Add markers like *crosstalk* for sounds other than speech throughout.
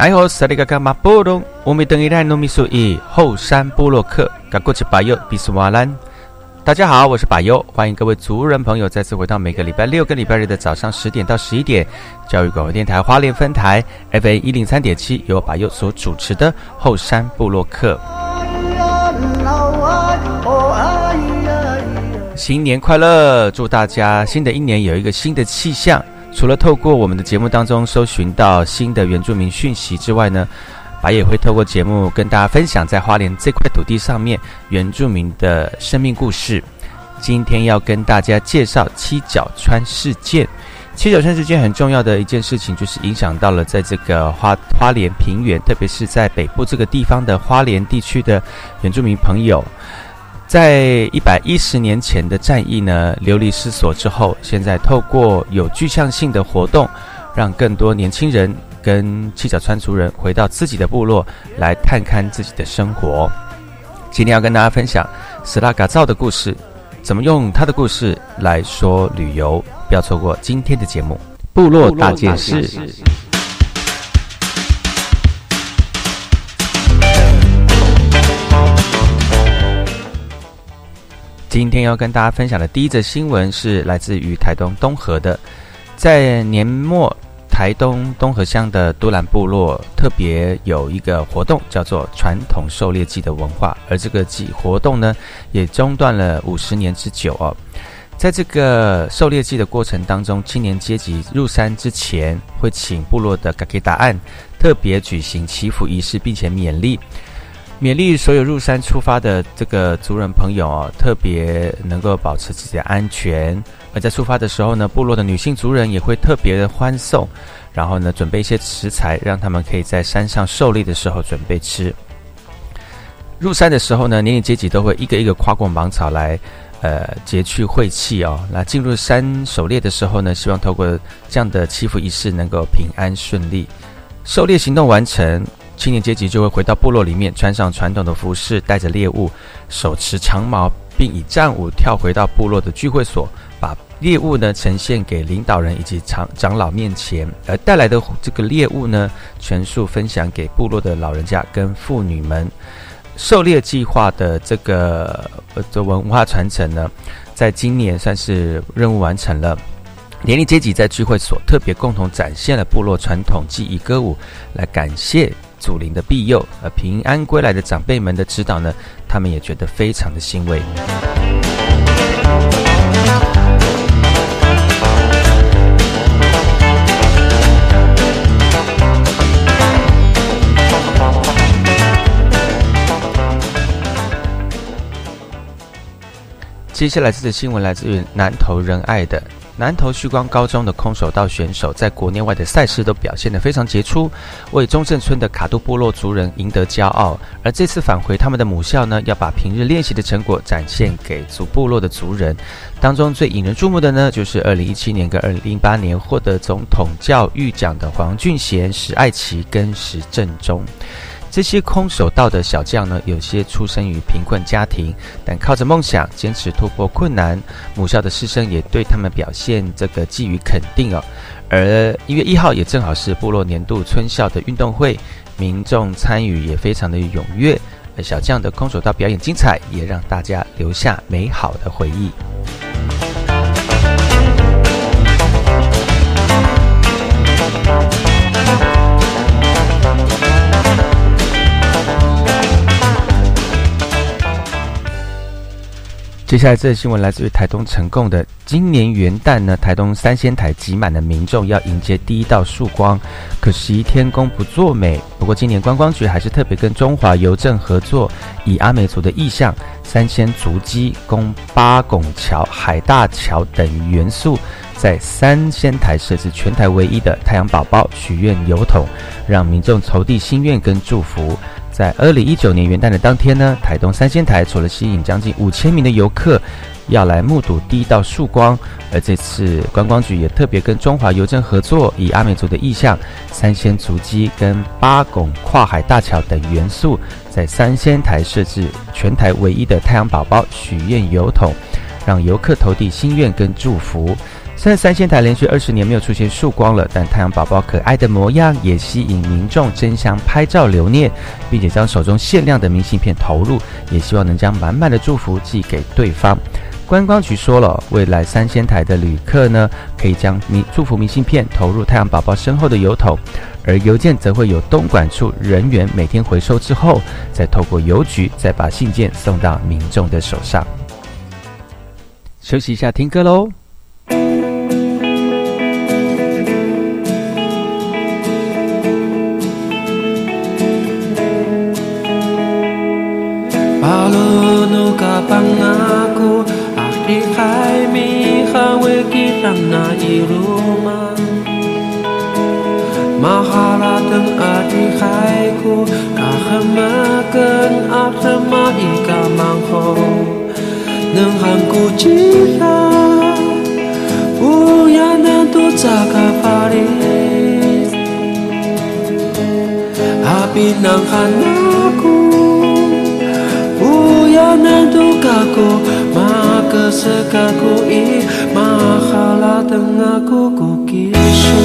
哎吼，萨利嘎嘎马波隆，我们等一台糯米苏伊后山布洛克，嘎过去巴尤比斯瓦兰。大家好，我是巴尤，欢迎各位族人朋友再次回到每个礼拜六跟礼拜日的早上十点到十一点，教育广播电台花莲分台 FA 一零三点七，由巴尤所主持的后山布洛克。新年快乐，祝大家新的一年有一个新的气象。除了透过我们的节目当中搜寻到新的原住民讯息之外呢，白也会透过节目跟大家分享在花莲这块土地上面原住民的生命故事。今天要跟大家介绍七角川事件。七角川事件很重要的一件事情，就是影响到了在这个花花莲平原，特别是在北部这个地方的花莲地区的原住民朋友。在一百一十年前的战役呢流离失所之后，现在透过有具象性的活动，让更多年轻人跟七角川族人回到自己的部落来探看自己的生活。今天要跟大家分享斯拉嘎造的故事，怎么用他的故事来说旅游？不要错过今天的节目《部落大件事》。今天要跟大家分享的第一则新闻是来自于台东东河的，在年末，台东东河乡的都兰部落特别有一个活动，叫做传统狩猎季的文化，而这个季活动呢，也中断了五十年之久哦。在这个狩猎季的过程当中，青年阶级入山之前，会请部落的嘎给答案，特别举行祈福仪式，并且勉励。勉励所有入山出发的这个族人朋友哦，特别能够保持自己的安全。而在出发的时候呢，部落的女性族人也会特别的欢送，然后呢，准备一些食材，让他们可以在山上狩猎的时候准备吃。入山的时候呢，年龄阶级都会一个一个跨过芒草来，呃，截去晦气哦。那进入山狩猎的时候呢，希望透过这样的祈福仪式能够平安顺利。狩猎行动完成。青年阶级就会回到部落里面，穿上传统的服饰，带着猎物，手持长矛，并以战舞跳回到部落的聚会所，把猎物呢呈现给领导人以及长长老面前，而带来的这个猎物呢，全数分享给部落的老人家跟妇女们。狩猎计划的这个这文化传承呢，在今年算是任务完成了。年龄阶级在聚会所特别共同展现了部落传统技艺歌舞，来感谢。祖灵的庇佑，而平安归来的长辈们的指导呢，他们也觉得非常的欣慰。接下来这则新闻来自于南投仁爱的南投旭光高中的空手道选手在国内外的赛事都表现得非常杰出，为中正村的卡杜部落族人赢得骄傲。而这次返回他们的母校呢，要把平日练习的成果展现给族部落的族人。当中最引人注目的呢，就是二零一七年跟二零零八年获得总统教育奖的黄俊贤、史爱琪跟史正中。这些空手道的小将呢，有些出生于贫困家庭，但靠着梦想坚持突破困难。母校的师生也对他们表现这个寄予肯定哦。而一月一号也正好是部落年度春校的运动会，民众参与也非常的踊跃。小将的空手道表演精彩，也让大家留下美好的回忆。接下来这个新闻来自于台东成贡的。今年元旦呢，台东三仙台挤满了民众要迎接第一道曙光，可惜天公不作美。不过今年观光局还是特别跟中华邮政合作，以阿美族的意象三仙足迹、公八拱桥、海大桥等元素，在三仙台设置全台唯一的太阳宝宝许愿邮筒，让民众投递心愿跟祝福。在二零一九年元旦的当天呢，台东三仙台除了吸引将近五千名的游客要来目睹第一道曙光，而这次观光局也特别跟中华邮政合作，以阿美族的意象、三仙足迹跟八拱跨海大桥等元素，在三仙台设置全台唯一的太阳宝宝许愿邮筒，让游客投递心愿跟祝福。虽然三仙台连续二十年没有出现曙光了，但太阳宝宝可爱的模样也吸引民众争相拍照留念，并且将手中限量的明信片投入，也希望能将满满的祝福寄给对方。观光局说了，未来三仙台的旅客呢，可以将明祝福明信片投入太阳宝宝身后的邮筒，而邮件则会有东莞处人员每天回收之后，再透过邮局再把信件送到民众的手上。休息一下，听歌喽。Kalau nuka pangaku Ahli khai mi khawe kitang na iruma Mahalatang ahli khai ku Kahamakan atama ika mangho Nang hangku cita Uyana tu cakaparis Api nang hanaku dukaku Maka sekaku i Mahala tengahku kukisu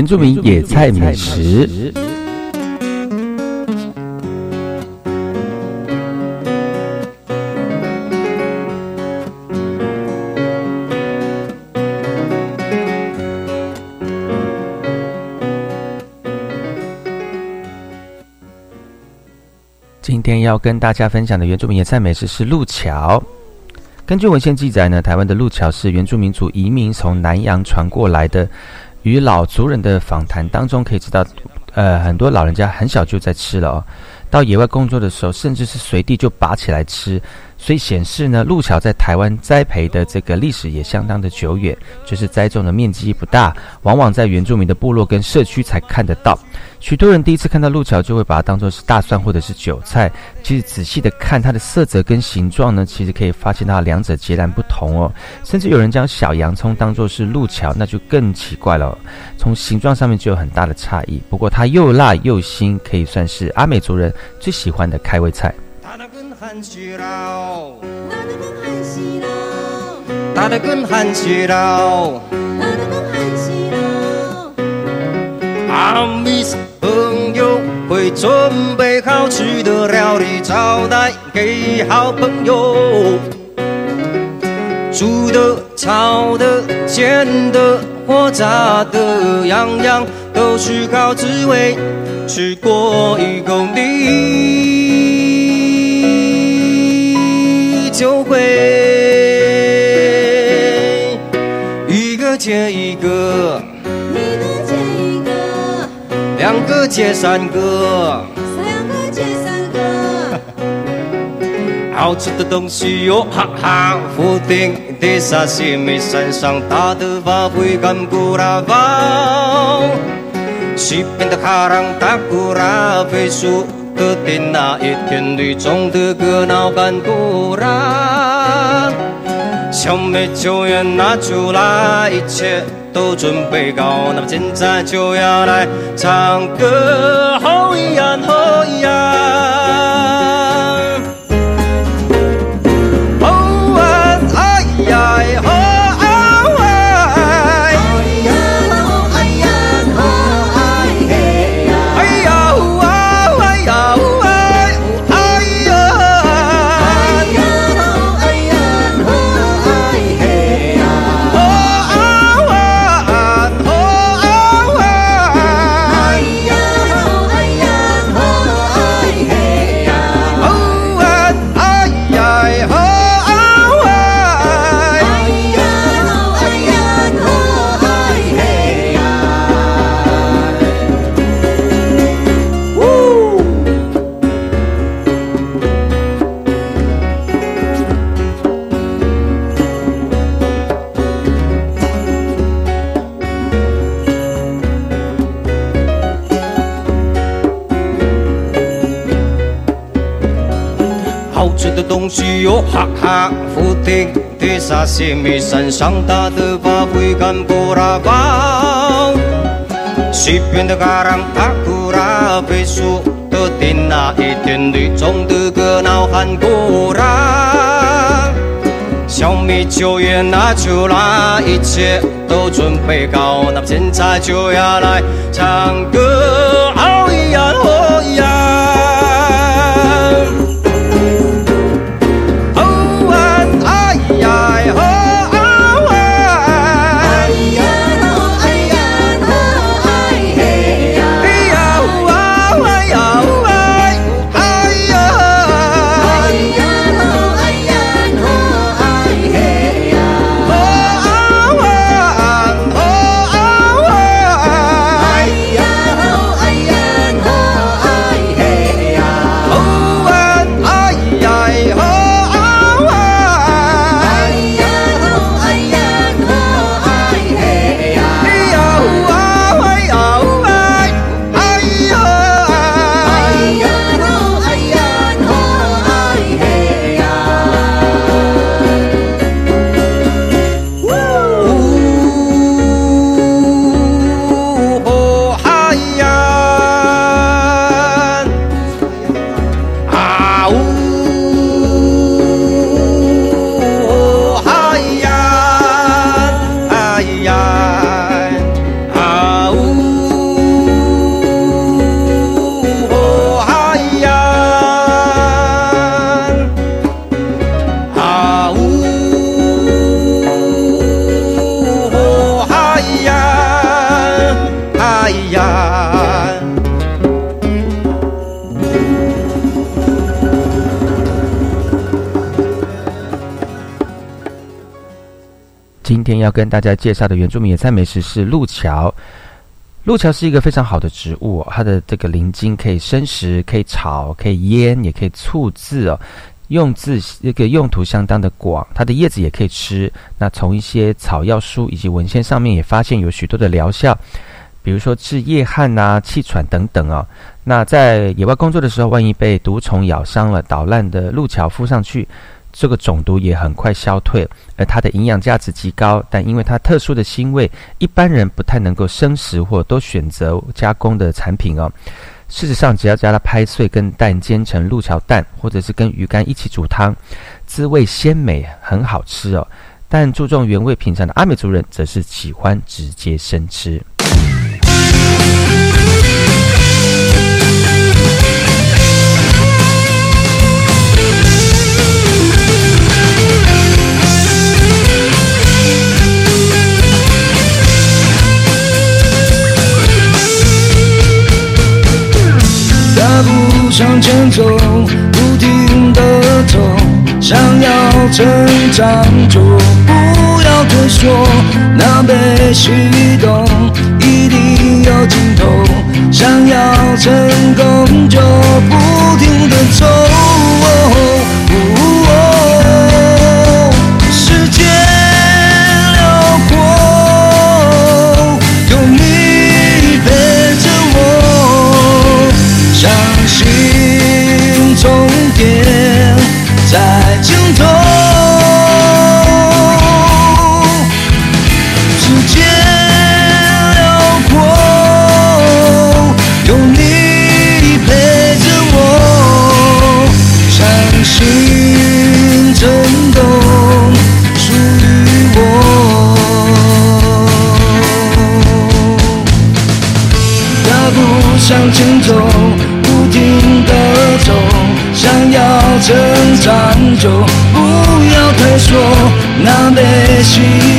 原住民野菜美食。今天要跟大家分享的原住民野菜美食是路桥。根据文献记载呢，台湾的路桥是原住民族移民从南洋传过来的。与老族人的访谈当中，可以知道，呃，很多老人家很小就在吃了哦。到野外工作的时候，甚至是随地就拔起来吃，所以显示呢，路桥在台湾栽培的这个历史也相当的久远，就是栽种的面积不大，往往在原住民的部落跟社区才看得到。许多人第一次看到路桥，就会把它当作是大蒜或者是韭菜。其实仔细的看它的色泽跟形状呢，其实可以发现到两者截然不同哦。甚至有人将小洋葱当作是路桥，那就更奇怪了。从形状上面就有很大的差异。不过它又辣又腥，可以算是阿美族人最喜欢的开胃菜。阿弥朋友会准备好吃的料理招待给好朋友，煮的、炒的、煎的或炸的，样样都是好滋味。吃过一口你就会一个接一个。两个接三个，三个接三个，*laughs* 好吃的东西哟哈哈，福鼎的沙西米山上大的发挥干古拉包，西边的卡朗达古拉飞树的那一天绿中的热闹干古拉，小妹酒也拿出来一切。都准备好，那么现在就要来唱哈哈，福鼎的沙西米山上大的发挥干布拉包，西边的嘎朗达古拉飞树的顶那一天绿中的热闹喊古拉，小米酒也拿出来，一切都准备好，那么现在就要来唱歌，哦咿呀哦咿呀。要跟大家介绍的原住民野菜美食是路桥。路桥是一个非常好的植物，它的这个鳞茎可以生食，可以炒，可以腌，也可以醋渍哦。用字这个用途相当的广，它的叶子也可以吃。那从一些草药书以及文献上面也发现有许多的疗效，比如说治夜汗呐、气喘等等哦。那在野外工作的时候，万一被毒虫咬伤了，捣烂的路桥敷上去。这个肿毒也很快消退，而它的营养价值极高，但因为它特殊的腥味，一般人不太能够生食或都选择加工的产品哦。事实上，只要将它拍碎，跟蛋煎成路桥蛋，或者是跟鱼干一起煮汤，滋味鲜美，很好吃哦。但注重原味品尝的阿美族人，则是喜欢直接生吃。前走，不停的走，想要成长就不要退缩。那被启动，一定有尽头。想要成功就不停的走。那被启动，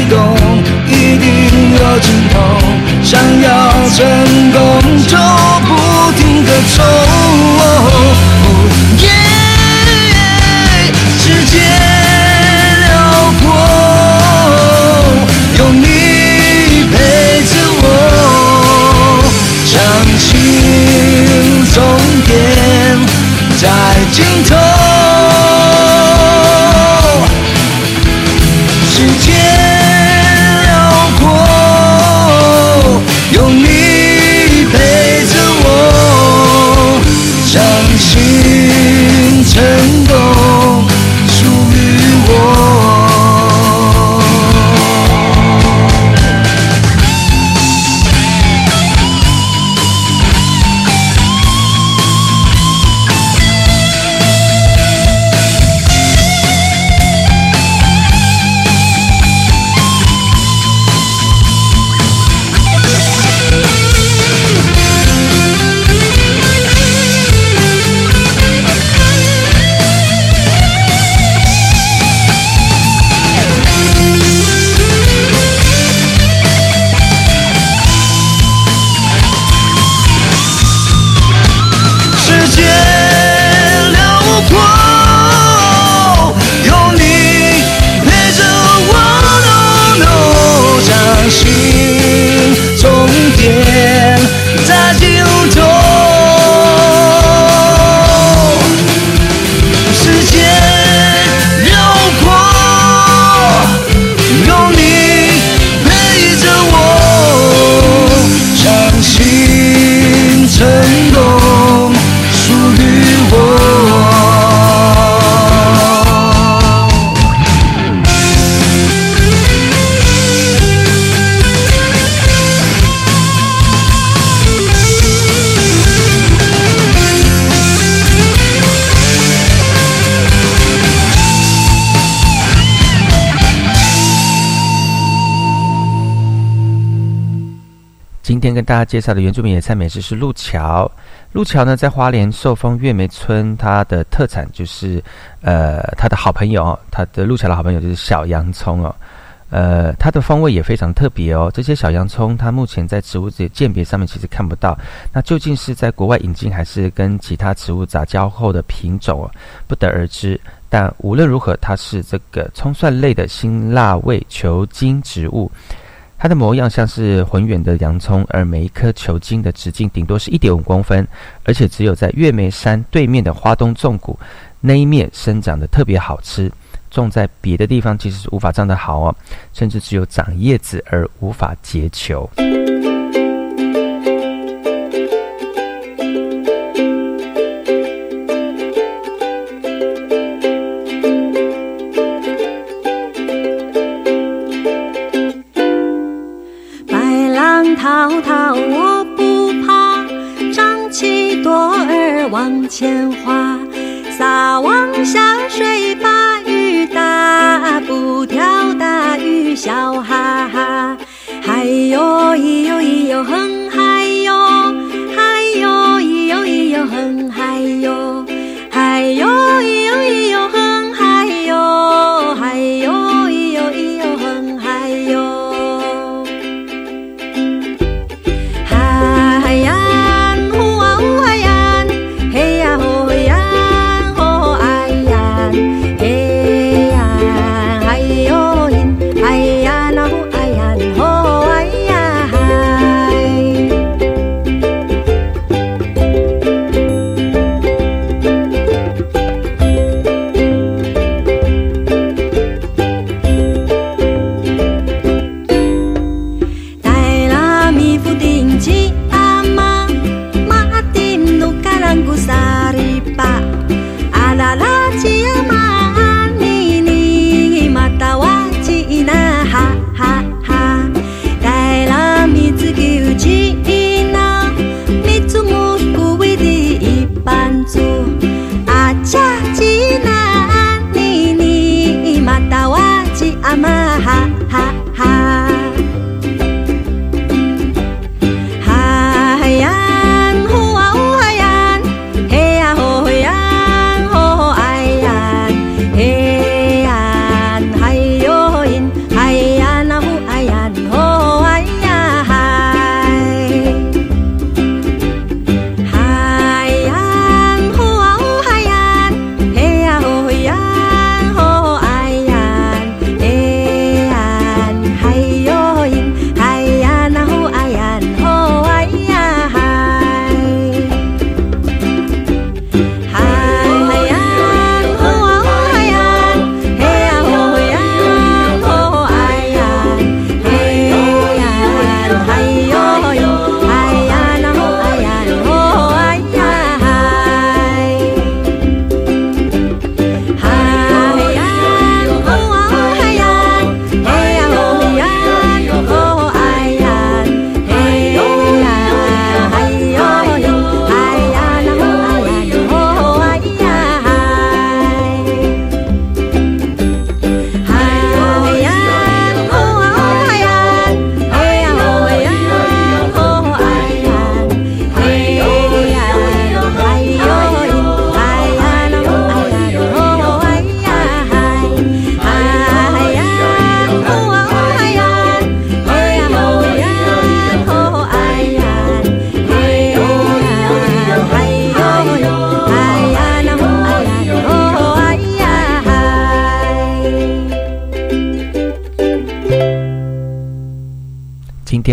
跟大家介绍的原住民野菜美食是路桥。路桥呢，在花莲寿丰月梅村，它的特产就是，呃，它的好朋友，它的路桥的好朋友就是小洋葱哦。呃，它的风味也非常特别哦。这些小洋葱，它目前在植物界鉴别上面其实看不到，那究竟是在国外引进，还是跟其他植物杂交后的品种哦，不得而知。但无论如何，它是这个葱蒜类的辛辣味球茎植物。它的模样像是浑圆的洋葱，而每一颗球茎的直径顶多是一点五公分，而且只有在月眉山对面的花东纵谷那一面生长的特别好吃。种在别的地方其实是无法长得好哦，甚至只有长叶子而无法结球。浪滔滔我不怕，张起舵儿往前划，撒网下水把鱼打，不挑大鱼笑哈哈。嗨哟咿哟咿哟哼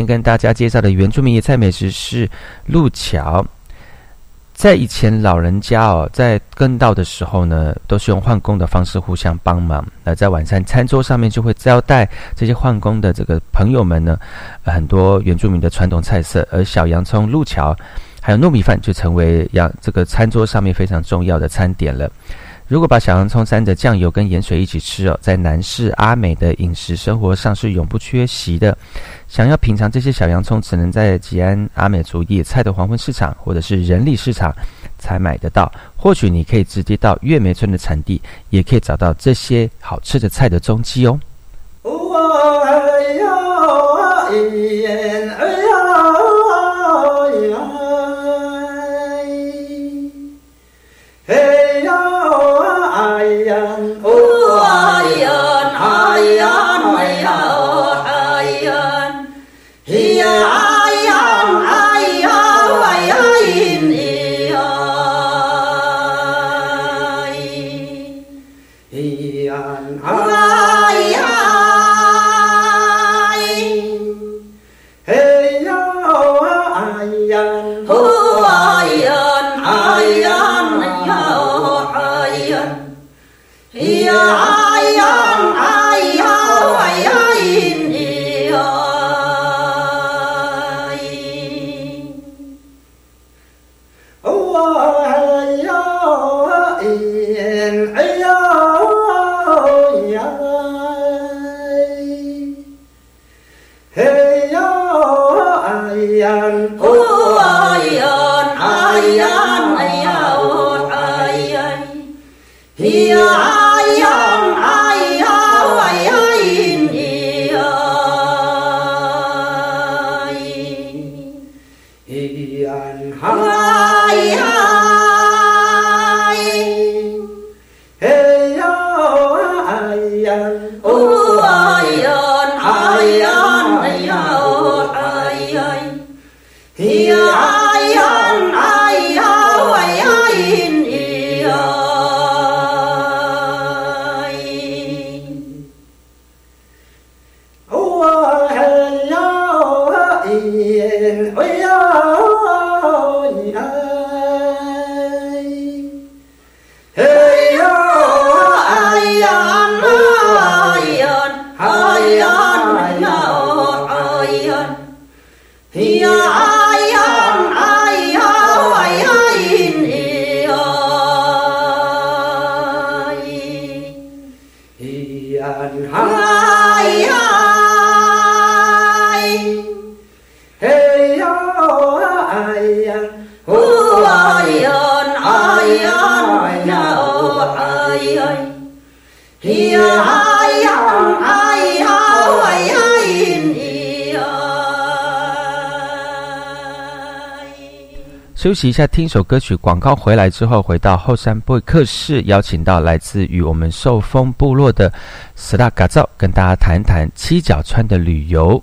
跟大家介绍的原住民野菜美食是路桥。在以前老人家哦，在耕稻的时候呢，都是用换工的方式互相帮忙。那在晚餐餐桌上面就会招待这些换工的这个朋友们呢，很多原住民的传统菜色，而小洋葱、路桥还有糯米饭就成为洋这个餐桌上面非常重要的餐点了。如果把小洋葱沾着酱油跟盐水一起吃哦，在南市阿美的饮食生活上是永不缺席的。想要品尝这些小洋葱，只能在吉安阿美族野菜的黄昏市场或者是人力市场才买得到。或许你可以直接到月梅村的产地，也可以找到这些好吃的菜的踪迹哦。哎呀哎呀休息一下，听一首歌曲。广告回来之后，回到后山会客室，邀请到来自于我们受风部落的斯拉嘎造，跟大家谈谈七角川的旅游。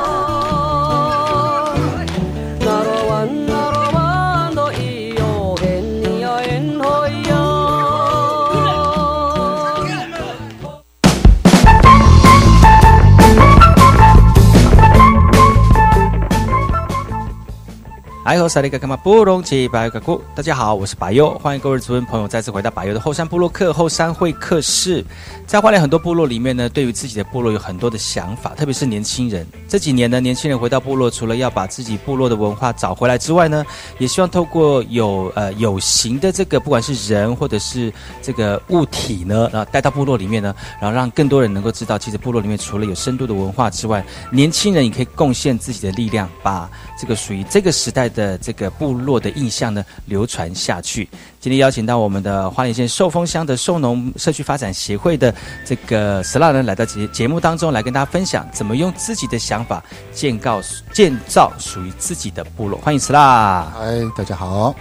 哎吼，萨利格干嘛布隆奇白油古，大家好，我是白优，欢迎各位族人朋友再次回到白优的后山部落客后山会客室。在花莲很多部落里面呢，对于自己的部落有很多的想法，特别是年轻人。这几年呢，年轻人回到部落，除了要把自己部落的文化找回来之外呢，也希望透过有呃有形的这个，不管是人或者是这个物体呢，然后带到部落里面呢，然后让更多人能够知道，其实部落里面除了有深度的文化之外，年轻人也可以贡献自己的力量，把这个属于这个时代的这个部落的印象呢流传下去。今天邀请到我们的花莲县寿丰乡的寿农社区发展协会的这个 l a 呢，来到节节目当中来跟大家分享，怎么用自己的想法建造建造属于自己的部落。欢迎石蜡嗨，大家好。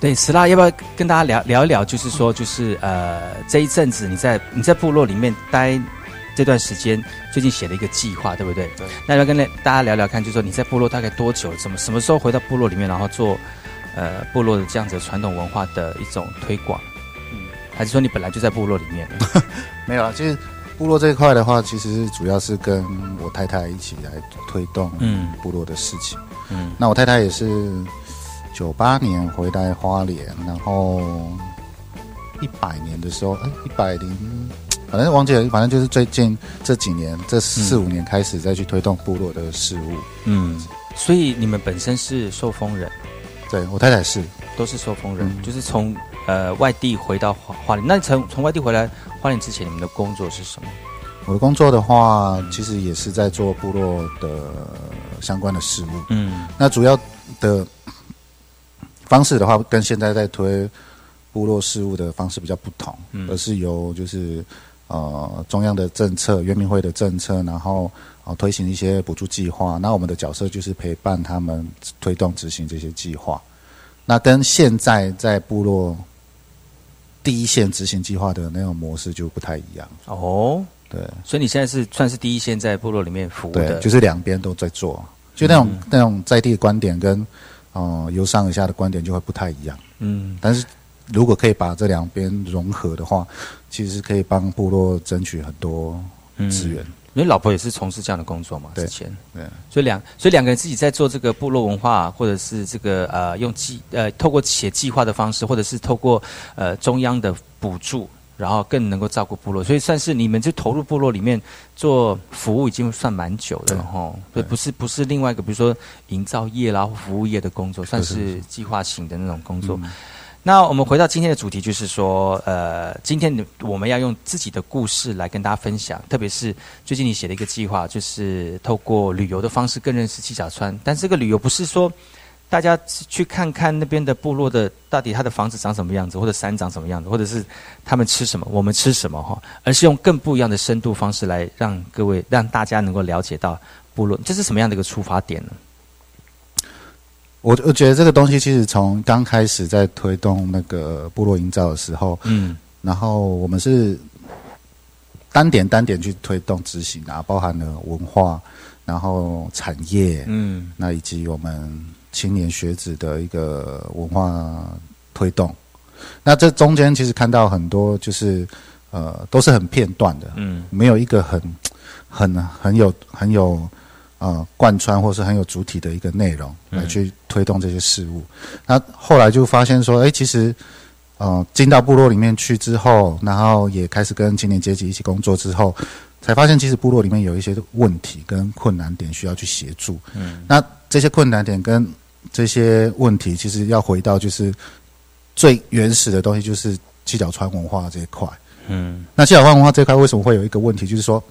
对石蜡要不要跟大家聊聊一聊？就是说，就是呃，这一阵子你在你在部落里面待这段时间，最近写了一个计划，对不对？对。那要跟大家聊聊看，就是说你在部落大概多久？怎么什么时候回到部落里面，然后做？呃，部落的这样子传统文化的一种推广，嗯，还是说你本来就在部落里面？没有啊，其实部落这一块的话，其实主要是跟我太太一起来推动嗯部落的事情，嗯，那我太太也是九八年回来花莲，然后一百年的时候，哎，一百零，反正忘记了，反正就是最近这几年这四五年开始再去推动部落的事务，嗯，所以你们本身是受封人。对我太太是，都是受封人，就是从呃外地回到花花莲。那从从外地回来花莲之前，你们的工作是什么？我的工作的话，其实也是在做部落的相关的事物。嗯，那主要的方式的话，跟现在在推部落事务的方式比较不同，而是由就是呃中央的政策、原民会的政策，然后。哦，推行一些补助计划，那我们的角色就是陪伴他们推动执行这些计划。那跟现在在部落第一线执行计划的那种模式就不太一样。哦，对，所以你现在是算是第一线在部落里面服务的，就是两边都在做，就那种那种在地的观点跟哦由上而下的观点就会不太一样。嗯，但是如果可以把这两边融合的话，其实可以帮部落争取很多资源。因为老婆也是从事这样的工作嘛，之前，对，所以两所以两个人自己在做这个部落文化，或者是这个呃用计呃透过写计划的方式，或者是透过呃中央的补助，然后更能够照顾部落，所以算是你们就投入部落里面做服务已经算蛮久的了哈，对。不是不是另外一个比如说营造业啦或服务业的工作，算是计划型的那种工作。那我们回到今天的主题，就是说，呃，今天我们要用自己的故事来跟大家分享，特别是最近你写的一个计划，就是透过旅游的方式更认识七角川。但这个旅游不是说大家去看看那边的部落的到底他的房子长什么样子，或者山长什么样子，或者是他们吃什么，我们吃什么哈，而是用更不一样的深度方式来让各位让大家能够了解到部落，这是什么样的一个出发点呢？我我觉得这个东西其实从刚开始在推动那个部落营造的时候，嗯，然后我们是单点单点去推动执行啊，包含了文化，然后产业，嗯，那以及我们青年学子的一个文化推动，那这中间其实看到很多就是呃都是很片段的，嗯，没有一个很很很有很有。啊，贯穿或是很有主体的一个内容来去推动这些事物。那后来就发现说，哎，其实呃进到部落里面去之后，然后也开始跟青年阶级一起工作之后，才发现其实部落里面有一些问题跟困难点需要去协助。嗯，那这些困难点跟这些问题，其实要回到就是最原始的东西，就是七角川文化这一块。嗯，那七角川文化这一块为什么会有一个问题？就是说，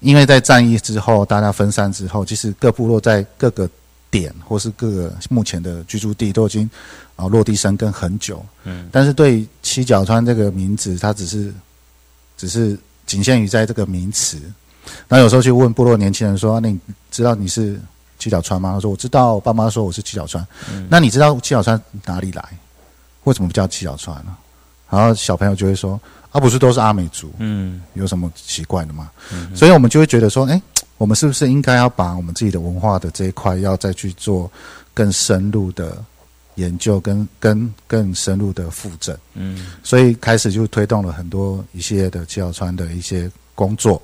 因为在战役之后，大家分散之后，其实各部落在各个点或是各个目前的居住地都已经啊落地生根很久。嗯，但是对七角川这个名字，它只是只是仅限于在这个名词。那有时候去问部落年轻人说：“那你知道你是七角川吗？”他说：“我知道。”我爸妈说我是七角川。那你知道七角川哪里来？为什么不叫七角川呢？然后小朋友就会说：“啊，不是都是阿美族，嗯，有什么奇怪的吗？”所以我们就会觉得说：“哎，我们是不是应该要把我们自己的文化的这一块，要再去做更深入的研究，跟跟更深入的复诊？”嗯，所以开始就推动了很多一系列的七角川的一些工作，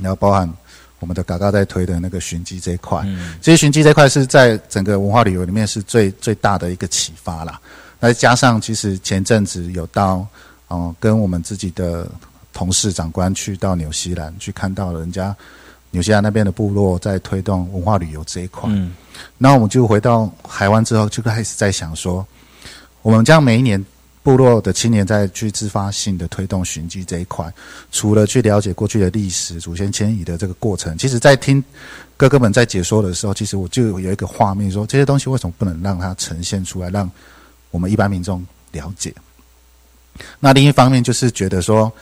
然后包含我们的嘎嘎在推的那个寻迹这一块。嗯，其实寻迹这一块是在整个文化旅游里面是最最大的一个启发啦。那加上，其实前阵子有到，哦，跟我们自己的同事长官去到纽西兰，去看到了人家纽西兰那边的部落在推动文化旅游这一块。嗯，那我们就回到台湾之后，就开始在想说，我们将每一年部落的青年在去自发性的推动寻迹这一块，除了去了解过去的历史、祖先迁移的这个过程，其实在听哥哥们在解说的时候，其实我就有一个画面，说这些东西为什么不能让它呈现出来，让我们一般民众了解。那另一方面就是觉得说，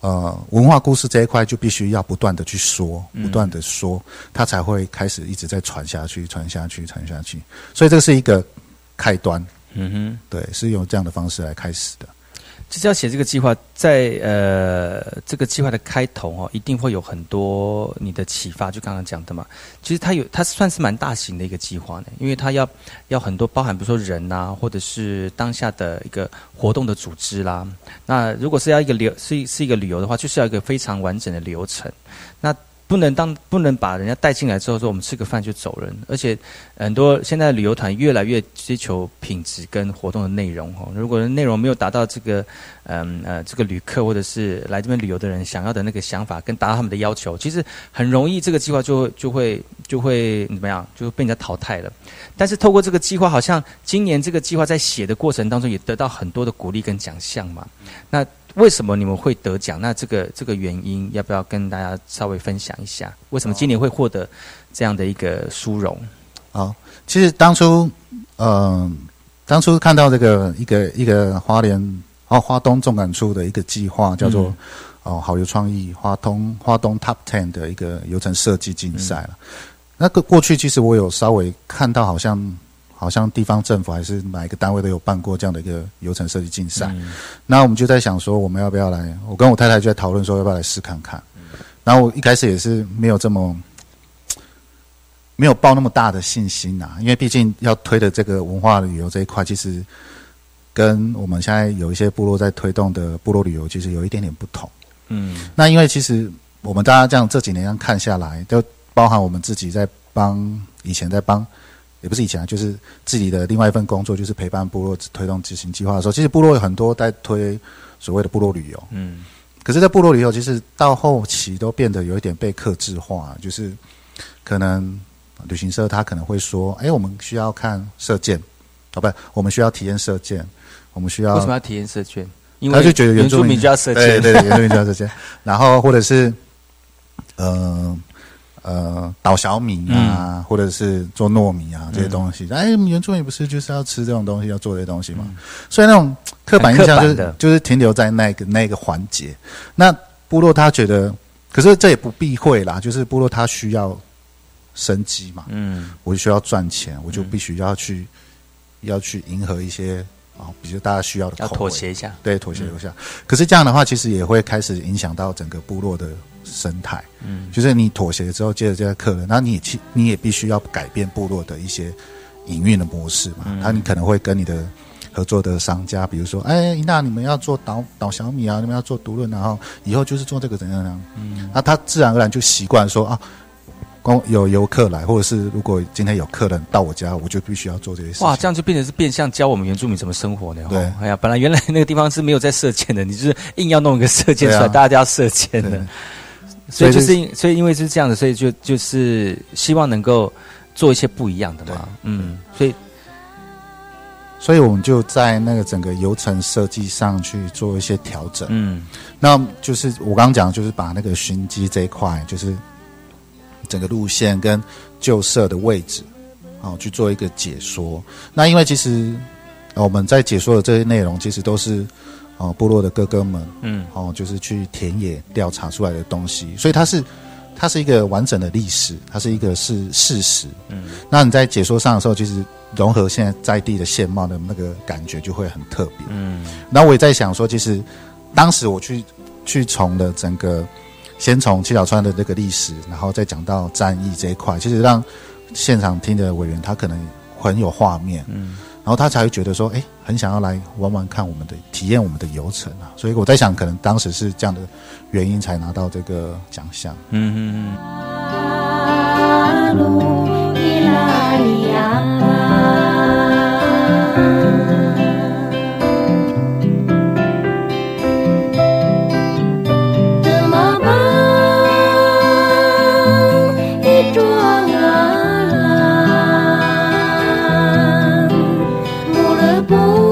呃，文化故事这一块就必须要不断的去说，不断的说，它才会开始一直在传下去，传下去，传下去。所以这是一个开端。嗯哼，对，是用这样的方式来开始的。就是要写这个计划，在呃这个计划的开头哦，一定会有很多你的启发。就刚刚讲的嘛，其实它有，它算是蛮大型的一个计划呢，因为它要要很多包含，比如说人呐，或者是当下的一个活动的组织啦。那如果是要一个旅是是一个旅游的话，就是要一个非常完整的流程。那不能当不能把人家带进来之后说我们吃个饭就走人，而且很多现在旅游团越来越追求品质跟活动的内容哦。如果内容没有达到这个嗯呃这个旅客或者是来这边旅游的人想要的那个想法跟达到他们的要求，其实很容易这个计划就就会就会怎么样就被人家淘汰了。但是透过这个计划，好像今年这个计划在写的过程当中也得到很多的鼓励跟奖项嘛。那为什么你们会得奖？那这个这个原因要不要跟大家稍微分享一下？为什么今年会获得这样的一个殊荣？好，其实当初，嗯，当初看到这个一个一个花莲哦花东重感处的一个计划，叫做哦好游创意花东花东 Top Ten 的一个游程设计竞赛了。那个过去其实我有稍微看到，好像。好像地方政府还是哪一个单位都有办过这样的一个流程设计竞赛，那我们就在想说，我们要不要来？我跟我太太就在讨论说，要不要来试看看。然后我一开始也是没有这么没有抱那么大的信心呐，因为毕竟要推的这个文化旅游这一块，其实跟我们现在有一些部落在推动的部落旅游，其实有一点点不同。嗯，那因为其实我们大家这样这几年这样看下来，都包含我们自己在帮以前在帮。也不是以前啊，就是自己的另外一份工作，就是陪伴部落推动执行计划的时候，其实部落有很多在推所谓的部落旅游。嗯，可是，在部落旅游，其实到后期都变得有一点被克制化，就是可能旅行社他可能会说：“哎，我们需要看射箭，哦，不，我们需要体验射箭，我们需要为什么要体验射箭？因为他就觉得原住民就要射箭，对对，原住民就要射箭。然后或者是，嗯。呃，捣小米啊，或者是做糯米啊这些东西，哎，原住民不是就是要吃这种东西，要做这些东西吗？所以那种刻板印象就是就是停留在那个那个环节。那部落他觉得，可是这也不避讳啦，就是部落他需要生机嘛，嗯，我就需要赚钱，我就必须要去要去迎合一些啊，比如大家需要的，要妥协一下，对，妥协一下。可是这样的话，其实也会开始影响到整个部落的。生态，嗯，就是你妥协之后，接着这些客人，那你也去，你也必须要改变部落的一些营运的模式嘛。那你可能会跟你的合作的商家，比如说，哎，那你们要做导导小米啊，你们要做独论，然后以后就是做这个怎样怎样，嗯，那他自然而然就习惯说啊，光有游客来，或者是如果今天有客人到我家，我就必须要做这些事情。哇，这样就变成是变相教我们原住民怎么生活呢？对哦哎呀，本来原来那个地方是没有在射箭的，你就是硬要弄一个射箭出来，啊大家都要射箭的。所以就所以就是因所以因为是这样的，所以就就是希望能够做一些不一样的嘛。嗯，所以所以我们就在那个整个流程设计上去做一些调整。嗯，那就是我刚刚讲，就是把那个寻机这一块，就是整个路线跟旧社的位置，哦，去做一个解说。那因为其实、呃我们在解说的这些内容，其实都是哦部落的哥哥们，嗯，哦，就是去田野调查出来的东西，所以它是它是一个完整的历史，它是一个是事实。嗯，那你在解说上的时候，其实融合现在在地的现貌的那个感觉就会很特别。嗯，那我也在想说，其实当时我去去从的整个，先从七角川的这个历史，然后再讲到战役这一块，其实让现场听的委员他可能很有画面，嗯，然后他才会觉得说，哎，很想要来玩玩看我们的体验我们的游程啊。所以我在想，可能当时是这样的原因才拿到这个奖项。嗯嗯嗯。boat.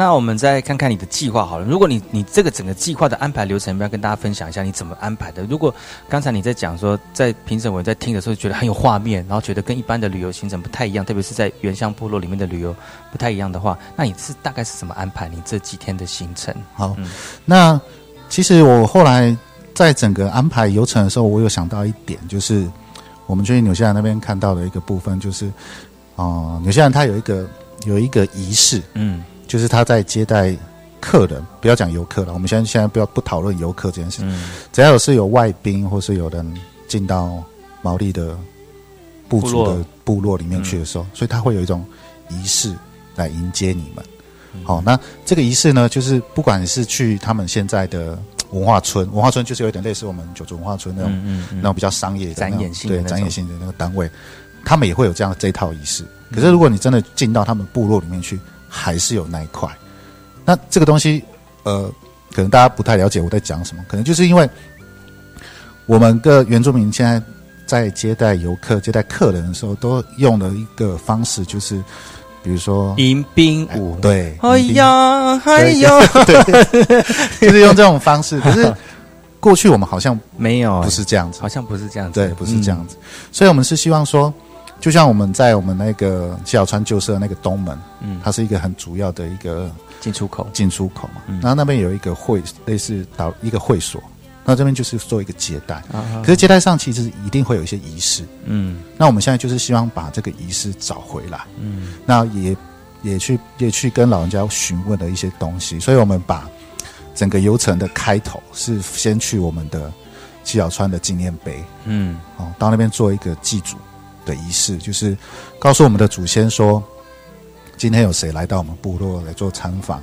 那我们再看看你的计划好了。如果你你这个整个计划的安排流程，要不要跟大家分享一下你怎么安排的？如果刚才你在讲说，在评审委在听的时候觉得很有画面，然后觉得跟一般的旅游行程不太一样，特别是在原乡部落里面的旅游不太一样的话，那你是大概是怎么安排你这几天的行程？好，那其实我后来在整个安排游程的时候，我有想到一点，就是我们去纽西兰那边看到的一个部分，就是哦、呃纽西兰它有一个有一个仪式，嗯，就是他在接待客人，不要讲游客了，我们现在现在不要不讨论游客这件事，嗯。只要有是有外宾或是有人进到毛利的部族的部落。里面去的时候，所以他会有一种仪式来迎接你们。好、那这个仪式呢，就是不管是去他们现在的文化村，文化村就是有点类似我们九州文化村那种、嗯嗯嗯。那种比较商业的展演性的展演性的那个单位，他们也会有这样这一套仪式。可是如果你真的进到他们部落里面去，还是有那一块。那这个东西，呃，可能大家不太了解我在讲什么，可能就是因为我们的原住民现在在接待游客、接待客人的时候，都用了一个方式，就是比如说迎宾舞，对，哎迎宾呀，哎呀，对，*laughs* 对就是用这种方式。*laughs* 可是过去我们好像没有，不是这样子，好像不是这样子，对，不是这样子。所以我们是希望说，就像我们在我们那个七小川旧社那个东门，嗯。它是一个很主要的一个进出口，进出口嘛。嗯。然后那边有一个会，类似导一个会所，那这边就是做一个接待。啊可是接待上其实一定会有一些仪式，嗯。那我们现在就是希望把这个仪式找回来。嗯。那也也去也去跟老人家询问了一些东西，所以我们把整个游程的开头是先去我们的七角川的纪念碑，嗯。哦，到那边做一个祭祖的仪式，就是告诉我们的祖先说，今天有谁来到我们部落来做参访，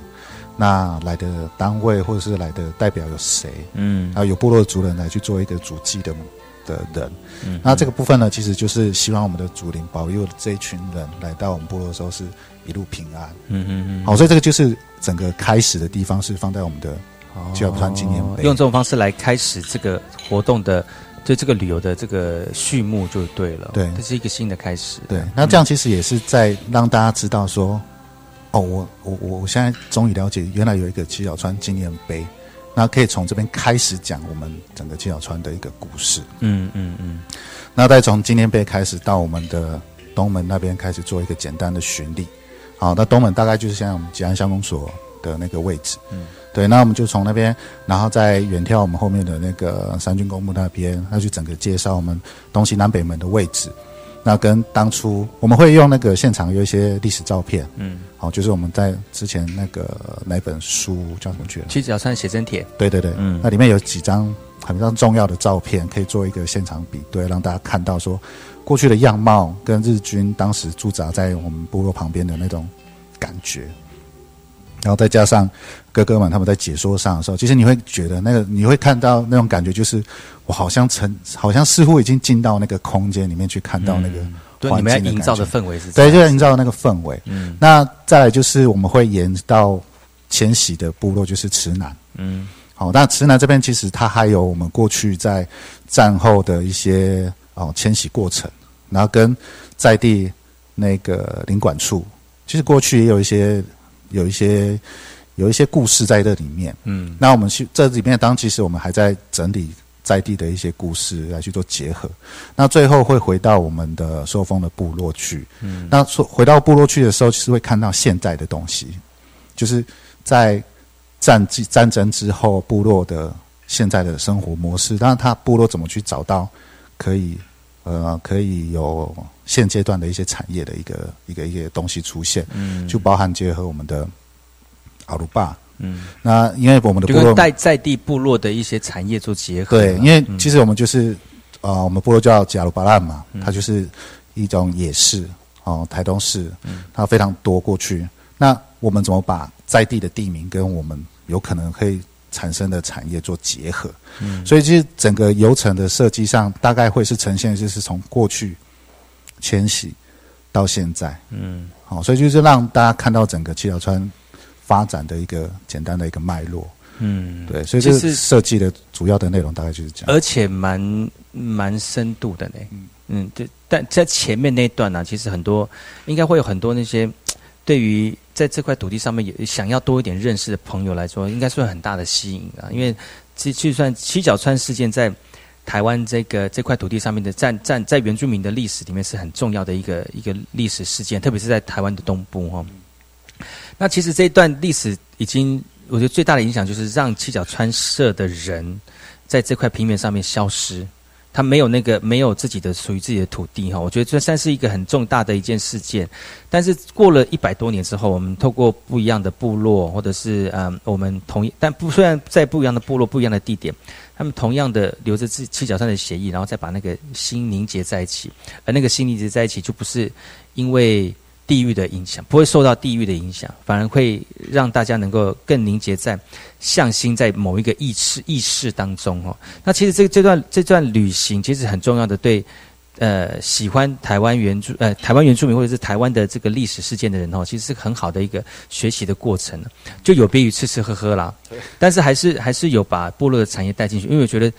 那来的单位或者是来的代表有谁，嗯然后有部落族人来去做一个主祭的的人。嗯那这个部分呢，其实就是希望我们的祖灵保佑这一群人来到我们部落的时候是一路平安。嗯嗯嗯，好，所以这个就是整个开始的地方是放在我们的七角川纪念碑。哦用这种方式来开始这个活动的，就这个旅游的这个序幕就对了。对这是一个新的开始。对，那这样其实也是在让大家知道说，哦，我我我我现在终于了解，原来有一个七角川纪念碑，那可以从这边开始讲我们整个七角川的一个故事。嗯嗯嗯，那再从纪念碑开始到我们的东门那边开始做一个简单的巡礼。好，那东门大概就是像我们吉安乡公所的那个位置。嗯，对，那我们就从那边，然后再远眺我们后面的那个三军公墓那边，那就整个介绍我们东西南北门的位置。那跟当初我们会用那个现场有一些历史照片，嗯，好，就是我们在之前那个哪本书叫什么去了？七角川写真帖。对对对，嗯那里面有几张很非常重要的照片，可以做一个现场比对，让大家看到说过去的样貌跟日军当时驻扎在我们部落旁边的那种感觉。然后再加上哥哥们他们在解说上的时候，其实你会觉得那个你会看到那种感觉，就是我好像成好像似乎已经进到那个空间里面去看到那个对你们要营造的氛围是对，就要营造那个氛围。嗯，那再来就是我们会沿到迁徙的部落，就是池南。嗯，好，那池南这边其实它还有我们过去在战后的一些哦迁徙过程，然后跟在地那个领馆处，其实过去也有一些。有一些有一些故事在这里面，嗯，那我们去这里面，当其实我们还在整理在地的一些故事来去做结合，那最后会回到我们的受封的部落去，嗯，那说回到部落去的时候，其实会看到现在的东西，就是在战战战争之后部落的现在的生活模式，但是他部落怎么去找到可以呃可以有。现阶段的一些产业的一个一个一个东西出现，嗯，就包含结合我们的阿鲁巴，嗯，那因为我们的部落在在地部落的一些产业做结合，对，因为其实我们就是啊，我们部落叫加鲁巴烂嘛，它就是一种野市哦，台东市，嗯，它非常多过去，那我们怎么把在地的地名跟我们有可能可以产生的产业做结合？嗯，所以其实整个游程的设计上，大概会是呈现就是从过去。迁徙到现在，嗯，好，所以就是让大家看到整个七条川发展的一个简单的一个脉络，嗯，对，所以这是设计的主要的内容，大概就是这样，而且蛮蛮深度的呢，嗯，对，但在前面那段呢，其实很多应该会有很多那些对于在这块土地上面也想要多一点认识的朋友来说，应该算很大的吸引啊，因为其就算七角川事件在。台湾这个这块土地上面的占占在原住民的历史里面是很重要的一个一个历史事件，特别是在台湾的东部哈。那其实这一段历史已经，我觉得最大的影响就是让七角川社的人在这块平原上面消失。他没有那个没有自己的属于自己的土地哈，我觉得这算是一个很重大的一件事件。但是过了一百多年之后，我们透过不一样的部落，或者是嗯，我们同一但不虽然在不一样的部落、不一样的地点，他们同样的留着自七角上的协议，然后再把那个心凝结在一起，而那个心凝结在一起，就不是因为。地域的影响不会受到地域的影响，反而会让大家能够更凝结在向心，在某一个意识意识当中哦。那其实这这段这段旅行其实很重要的，对呃喜欢台湾原住呃台湾原住民或者是台湾的这个历史事件的人哦，其实是很好的一个学习的过程就有别于吃吃喝喝啦，但是还是还是有把部落的产业带进去，因为我觉得。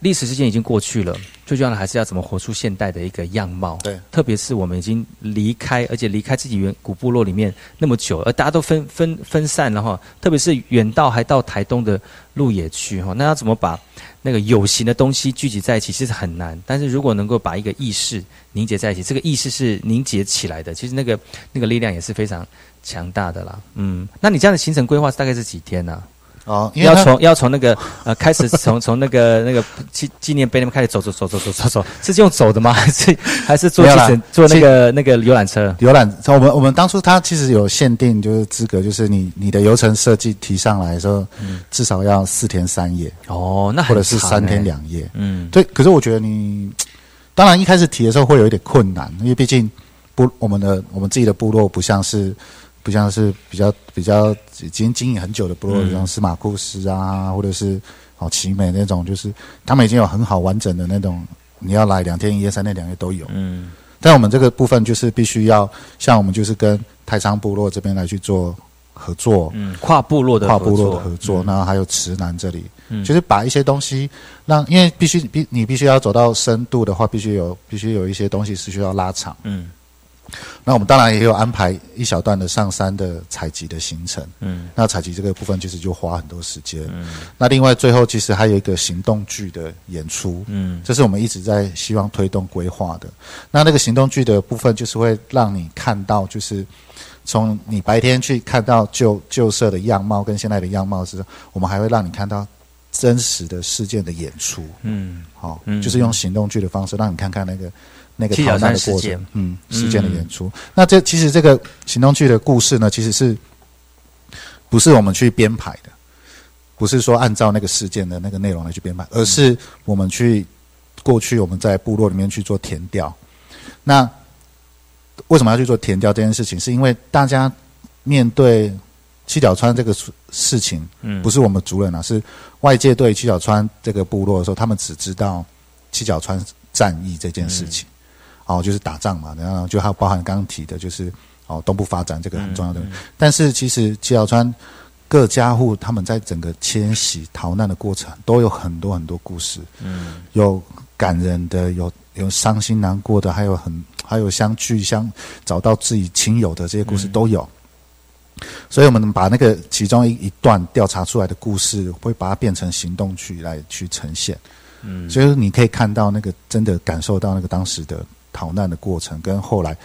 历史事件已经过去了，最重要的还是要怎么活出现代的一个样貌。对，特别是我们已经离开，而且离开自己原古部落里面那么久，而大家都分分分散了哈。特别是远到还到台东的鹿野区哈，那要怎么把那个有形的东西聚集在一起，其实很难。但是如果能够把一个意识凝结在一起，这个意识是凝结起来的，其实那个那个力量也是非常强大的啦。嗯，那你这样的行程规划大概是几天呢？哦，要从要从那个 *laughs* 呃开始，从从那个那个纪纪念碑那边开始走走走走走走走，是用走的吗？*laughs* 还是还是坐坐那个那个游览车？游览，我们我们当初它其实有限定，就是资格，就是你你的游程设计提上来的时候，至少要四天三夜。哦，那或者是三天两夜。嗯，对。可是我觉得你，当然一开始提的时候会有一点困难，因为毕竟部我们的我们自己的部落不像是。不像是比较比较已经经营很久的部落，像司马库斯啊，或者是哦奇美那种，就是他们已经有很好完整的那种，你要来两天一夜、三天两夜都有。嗯，但我们这个部分就是必须要像我们就是跟太仓部落这边来去做合作，嗯，跨部落的跨部落的合作，然后还有池南这里，嗯，就是把一些东西让，因为必须必你必须要走到深度的话，必须有必须有一些东西是需要拉长，嗯。那我们当然也有安排一小段的上山的采集的行程，嗯，那采集这个部分其实就花很多时间，嗯，那另外最后其实还有一个行动剧的演出，嗯，这是我们一直在希望推动规划的。那那个行动剧的部分就是会让你看到，就是从你白天去看到旧旧社的样貌跟现在的样貌是，我们还会让你看到真实的事件的演出，嗯，好，就是用行动剧的方式让你看看那个。那个逃难的过程，嗯，事件的演出。那这其实这个行动剧的故事呢，其实是不是我们去编排的？不是说按照那个事件的那个内容来去编排，而是我们去过去我们在部落里面去做填调。那为什么要去做填调这件事情？是因为大家面对七角川这个事事情，嗯不是我们族人啊，是外界对七角川这个部落的时候，他们只知道七角川战役这件事情，哦，就是打仗嘛，然后就还包含刚刚提的，就是哦东部发展这个很重要的。但是其实七角川各家户他们在整个迁徙逃难的过程，都有很多很多故事，嗯有感人的，有有伤心难过的，还有很还有相聚相找到自己亲友的这些故事都有。所以，我们把那个其中一一段调查出来的故事，会把它变成行动去来去呈现。嗯所以你可以看到那个真的感受到那个当时的逃难的过程，跟后来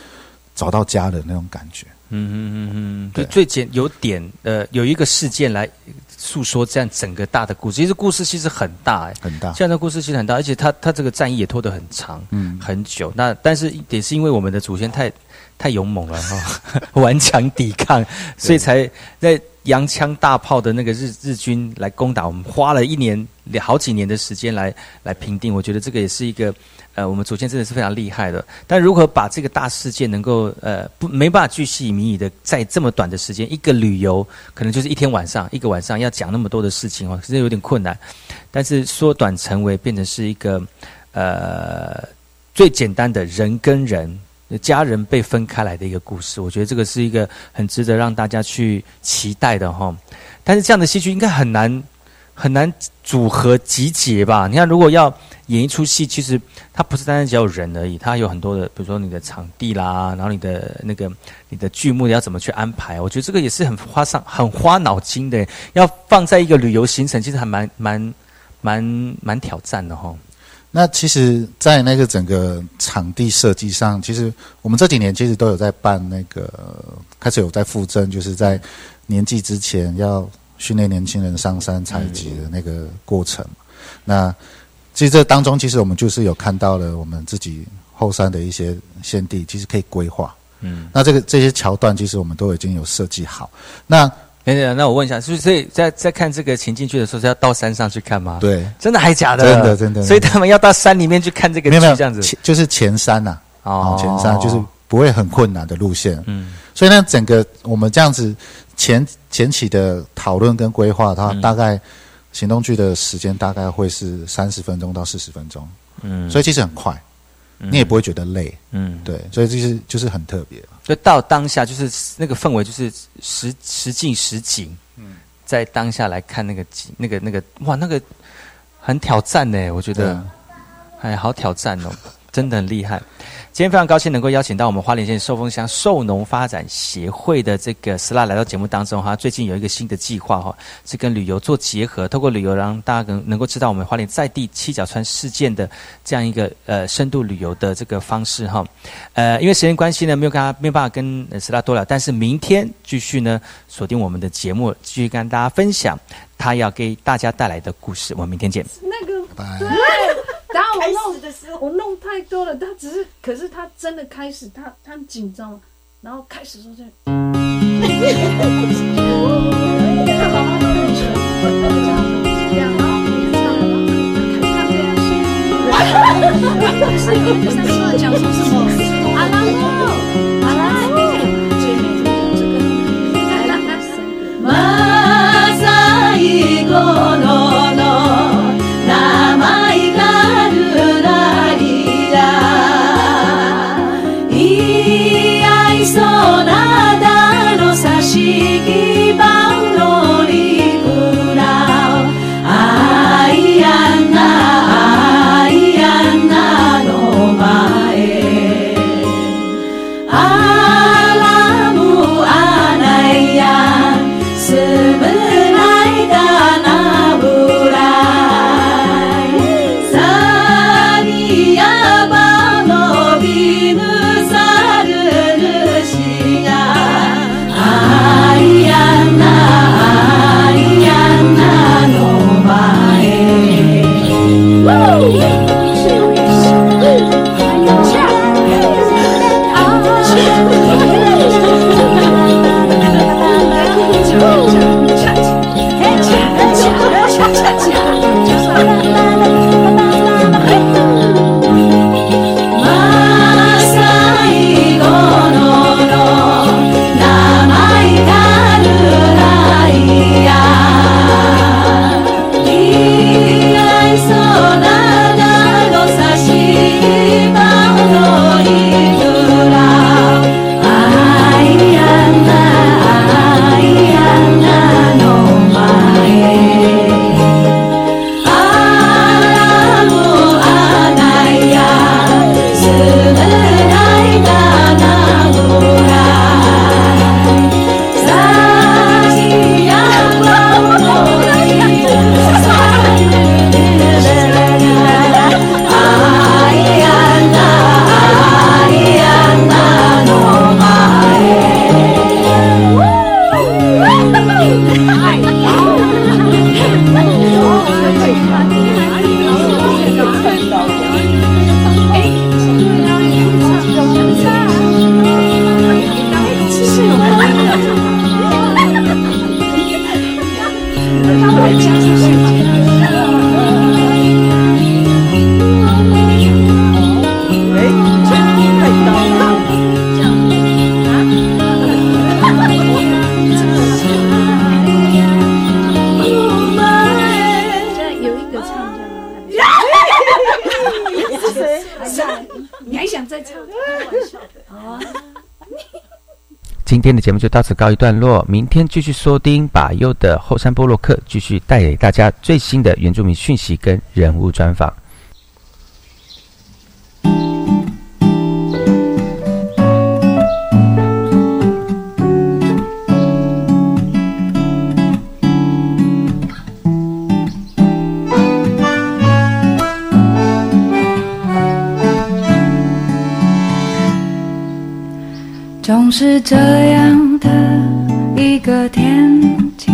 找到家的那种感觉。嗯嗯嗯嗯，对就最简有点呃，有一个事件来诉说这样整个大的故事。其实故事其实很大欸，很大。这样的故事其实很大，而且他他这个战役也拖得很长，嗯很久。那但是也是因为我们的祖先太太勇猛了哈、*laughs* 顽强抵抗，所以才在洋枪大炮的那个日日军来攻打我们，花了一年好几年的时间来来平定。我觉得这个也是一个呃，我们祖先真的是非常厉害的。但如何把这个大事件能够呃不没办法巨细靡遗的在这么短的时间，一个旅游可能就是一天晚上一个晚上要讲那么多的事情哦，其实有点困难。但是缩短成为变成是一个呃最简单的人跟人。家人被分开来的一个故事，我觉得这个是一个很值得让大家去期待的哈。但是这样的戏剧应该很难很难组合集结吧？你看，如果要演一出戏，其实它不是单单只有人而已，它有很多的，比如说你的场地啦，然后你的那个你的剧目要怎么去安排，我觉得这个也是很花上很花脑筋的，要放在一个旅游行程，其实还蛮蛮蛮蛮挑战的哈。那其实，在那个整个场地设计上，其实我们这几年其实都有在办那个，开始有在附赠，就是在年纪之前要训练年轻人上山采集的那个过程。那其实这当中，其实我们就是有看到了我们自己后山的一些先地，其实可以规划。嗯，那这个这些桥段，其实我们都已经有设计好。那等等，那我问一下，是不是所以在在看这个情境剧的时候是要到山上去看吗？对，真的还假的？真的真的。所以他们要到山里面去看这个这样子，就是前山呐、哦前山就是不会很困难的路线。嗯，所以呢，整个我们这样子前前期的讨论跟规划，它大概行动剧的时间大概会是三十分钟到四十分钟。嗯所以其实很快，你也不会觉得累。嗯，对，所以就是就是很特别。就到当下，就是那个氛围，就是实实境实景。嗯，在当下来看那个景，那个那个哇，那个很挑战呢，我觉得，哎，好挑战哦，真的很厉害。今天非常高兴能够邀请到我们花莲县寿丰乡寿农发展协会的这个斯拉来到节目当中哈。最近有一个新的计划哈，是跟旅游做结合，透过旅游让大家能能够知道我们花莲在地七角川事件的这样一个呃深度旅游的这个方式哈。呃，因为时间关系呢，没有跟他没有办法跟斯拉多聊，但是明天继续呢锁定我们的节目，继续跟大家分享他要给大家带来的故事。我们明天见。拜对，然后我弄的时候。我弄太多了，他只是，可是他真的开始，他他很紧张，然后开始说这，他好好的很纯，这样这样，然后这样，然后他这样先，是有第三次讲说什么？今天的节目就到此告一段落，明天继续收听把右的后山波洛克，继续带给大家最新的原住民讯息跟人物专访。是这样的一个天气，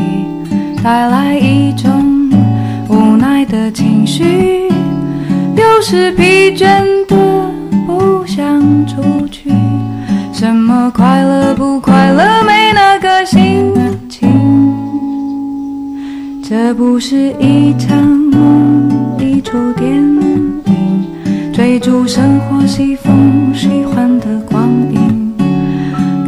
带来一种无奈的情绪。有时疲倦的不想出去，什么快乐不快乐没那个心情。这不是一场梦，一出电影，追逐生活西风喜欢的光阴。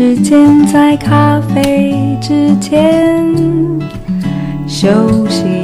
时间在咖啡之间休息。